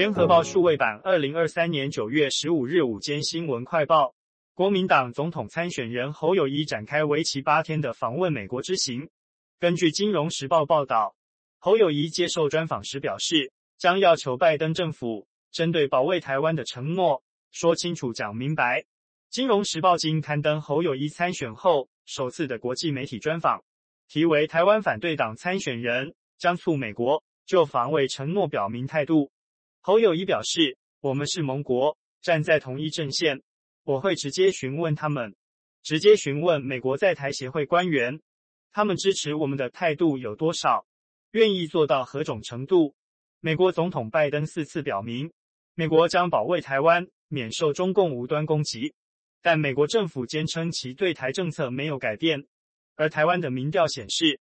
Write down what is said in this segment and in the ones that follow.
联合报数位版，二零二三年九月十五日午间新闻快报：国民党总统参选人侯友谊展开为期八天的访问美国之行。根据《金融时报》报道，侯友谊接受专访时表示，将要求拜登政府针对保卫台湾的承诺说清楚、讲明白。《金融时报》今刊登侯友谊参选后首次的国际媒体专访，题为“台湾反对党参选人将促美国就防卫承诺表明态度”。侯友宜表示：“我们是盟国，站在同一阵线，我会直接询问他们，直接询问美国在台协会官员，他们支持我们的态度有多少，愿意做到何种程度。”美国总统拜登四次表明，美国将保卫台湾免受中共无端攻击，但美国政府坚称其对台政策没有改变。而台湾的民调显示，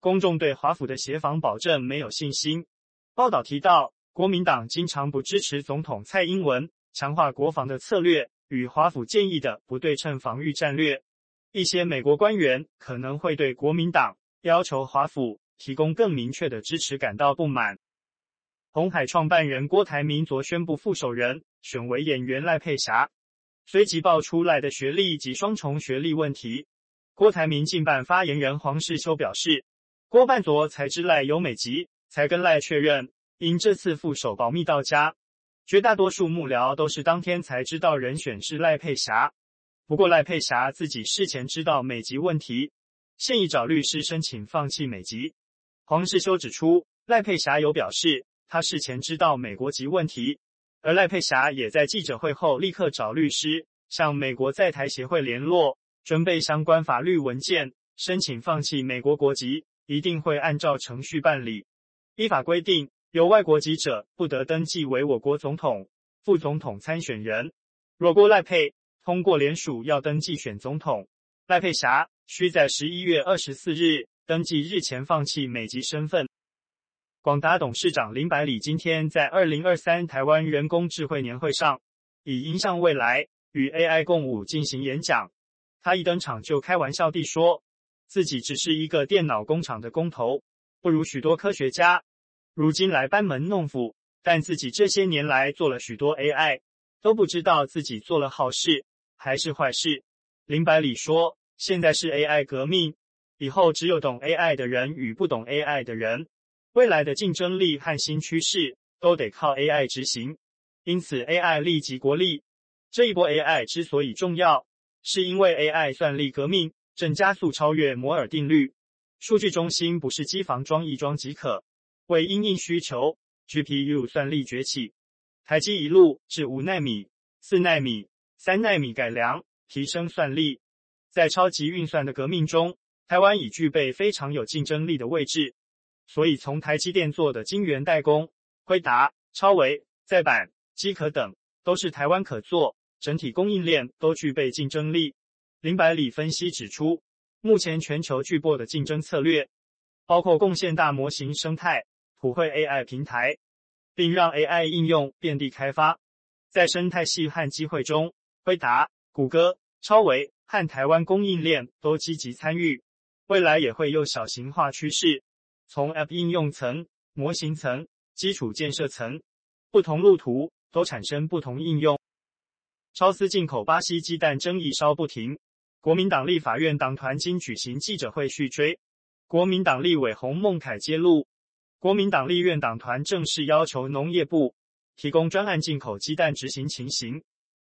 公众对华府的协防保证没有信心。报道提到，国民党经常不支持总统蔡英文强化国防的策略与华府建议的不对称防御战略。一些美国官员可能会对国民党要求华府提供更明确的支持感到不满。红海创办人郭台铭昨宣布副手人选为演员赖佩霞，随即爆出赖的学历及双重学历问题。郭台铭近办发言人黄世修表示，郭半昨才知赖有美籍，才跟赖确认，因这次副手保密到家，绝大多数幕僚都是当天才知道人选是赖佩霞。不过赖佩霞自己事前知道美籍问题，现已找律师申请放弃美籍。黄世修指出，赖佩霞有表示。他事前知道美国籍问题，而赖佩霞也在记者会后立刻找律师向美国在台协会联络，准备相关法律文件，申请放弃美国国籍，一定会按照程序办理。依法规定，有外国籍者不得登记为我国总统、副总统参选人。若郭赖佩通过联署要登记选总统，赖佩霞需在十一月二十四日登记日前放弃美籍身份。广达董事长林百里今天在二零二三台湾人工智慧年会上，以迎向未来与 AI 共舞进行演讲。他一登场就开玩笑地说，自己只是一个电脑工厂的工头，不如许多科学家。如今来班门弄斧，但自己这些年来做了许多 AI，都不知道自己做了好事还是坏事。林百里说，现在是 AI 革命，以后只有懂 AI 的人与不懂 AI 的人。未来的竞争力和新趋势都得靠 AI 执行，因此 AI 利即国力。这一波 AI 之所以重要，是因为 AI 算力革命正加速超越摩尔定律。数据中心不是机房装一装即可，为因应需求，GPU 算力崛起。台积一路至五奈米、四奈米、三奈米改良提升算力，在超级运算的革命中，台湾已具备非常有竞争力的位置。所以，从台积电做的晶圆代工、辉达、超微、载板、机壳等，都是台湾可做，整体供应链都具备竞争力。林百里分析指出，目前全球巨擘的竞争策略，包括贡献大模型生态、普惠 AI 平台，并让 AI 应用遍地开发。在生态系和机会中，辉达、谷歌、超维和台湾供应链都积极参与，未来也会有小型化趋势。从 App 应用层、模型层、基础建设层，不同路途都产生不同应用。超丝进口巴西鸡蛋争议烧不停，国民党立法院党团今举行记者会续追。国民党立委洪孟楷揭露，国民党立院党团正式要求农业部提供专案进口鸡蛋执行情形。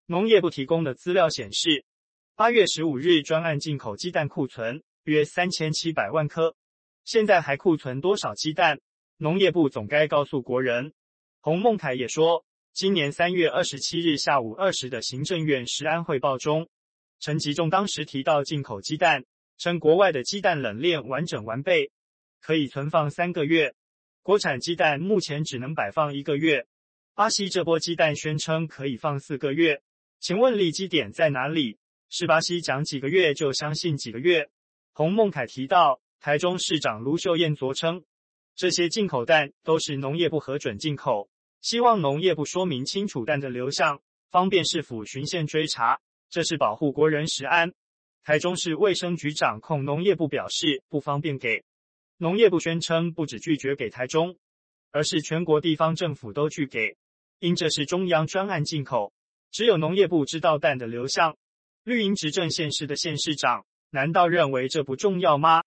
农业部提供的资料显示，八月十五日专案进口鸡蛋库存约三千七百万颗。现在还库存多少鸡蛋？农业部总该告诉国人。洪孟楷也说，今年三月二十七日下午二时的行政院食安汇报中，陈吉仲当时提到进口鸡蛋，称国外的鸡蛋冷链完整完备，可以存放三个月，国产鸡蛋目前只能摆放一个月。巴西这波鸡蛋宣称可以放四个月，请问利基点在哪里？是巴西讲几个月就相信几个月？洪孟楷提到。台中市长卢秀燕昨称，这些进口蛋都是农业部核准进口，希望农业部说明清楚蛋的流向，方便市府循线追查，这是保护国人食安。台中市卫生局长控农业部表示不方便给，农业部宣称不只拒绝给台中，而是全国地方政府都拒给。因这是中央专案进口，只有农业部知道蛋的流向。绿营执政县市的县市长难道认为这不重要吗？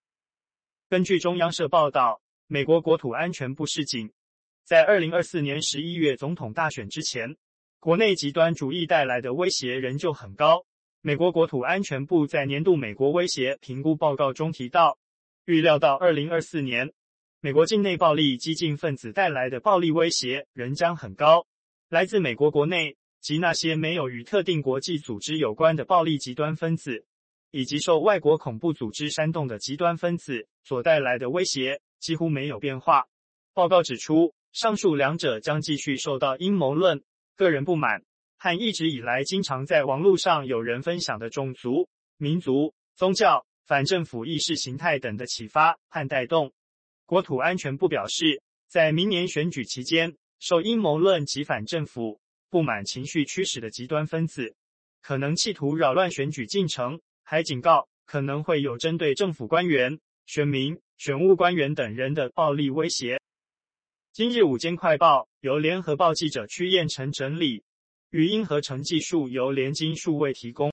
根据中央社报道，美国国土安全部示警，在二零二四年十一月总统大选之前，国内极端主义带来的威胁仍旧很高。美国国土安全部在年度美国威胁评估报告中提到，预料到二零二四年，美国境内暴力激进分子带来的暴力威胁仍将很高，来自美国国内。及那些没有与特定国际组织有关的暴力极端分子，以及受外国恐怖组织煽动的极端分子所带来的威胁几乎没有变化。报告指出，上述两者将继续受到阴谋论、个人不满和一直以来经常在网络上有人分享的种族、民族、宗教、反政府意识形态等的启发和带动。国土安全部表示，在明年选举期间，受阴谋论及反政府。不满情绪驱使的极端分子，可能企图扰乱选举进程，还警告可能会有针对政府官员、选民、选务官员等人的暴力威胁。今日午间快报由联合报记者屈彦成整理，语音合成技术由联经数位提供。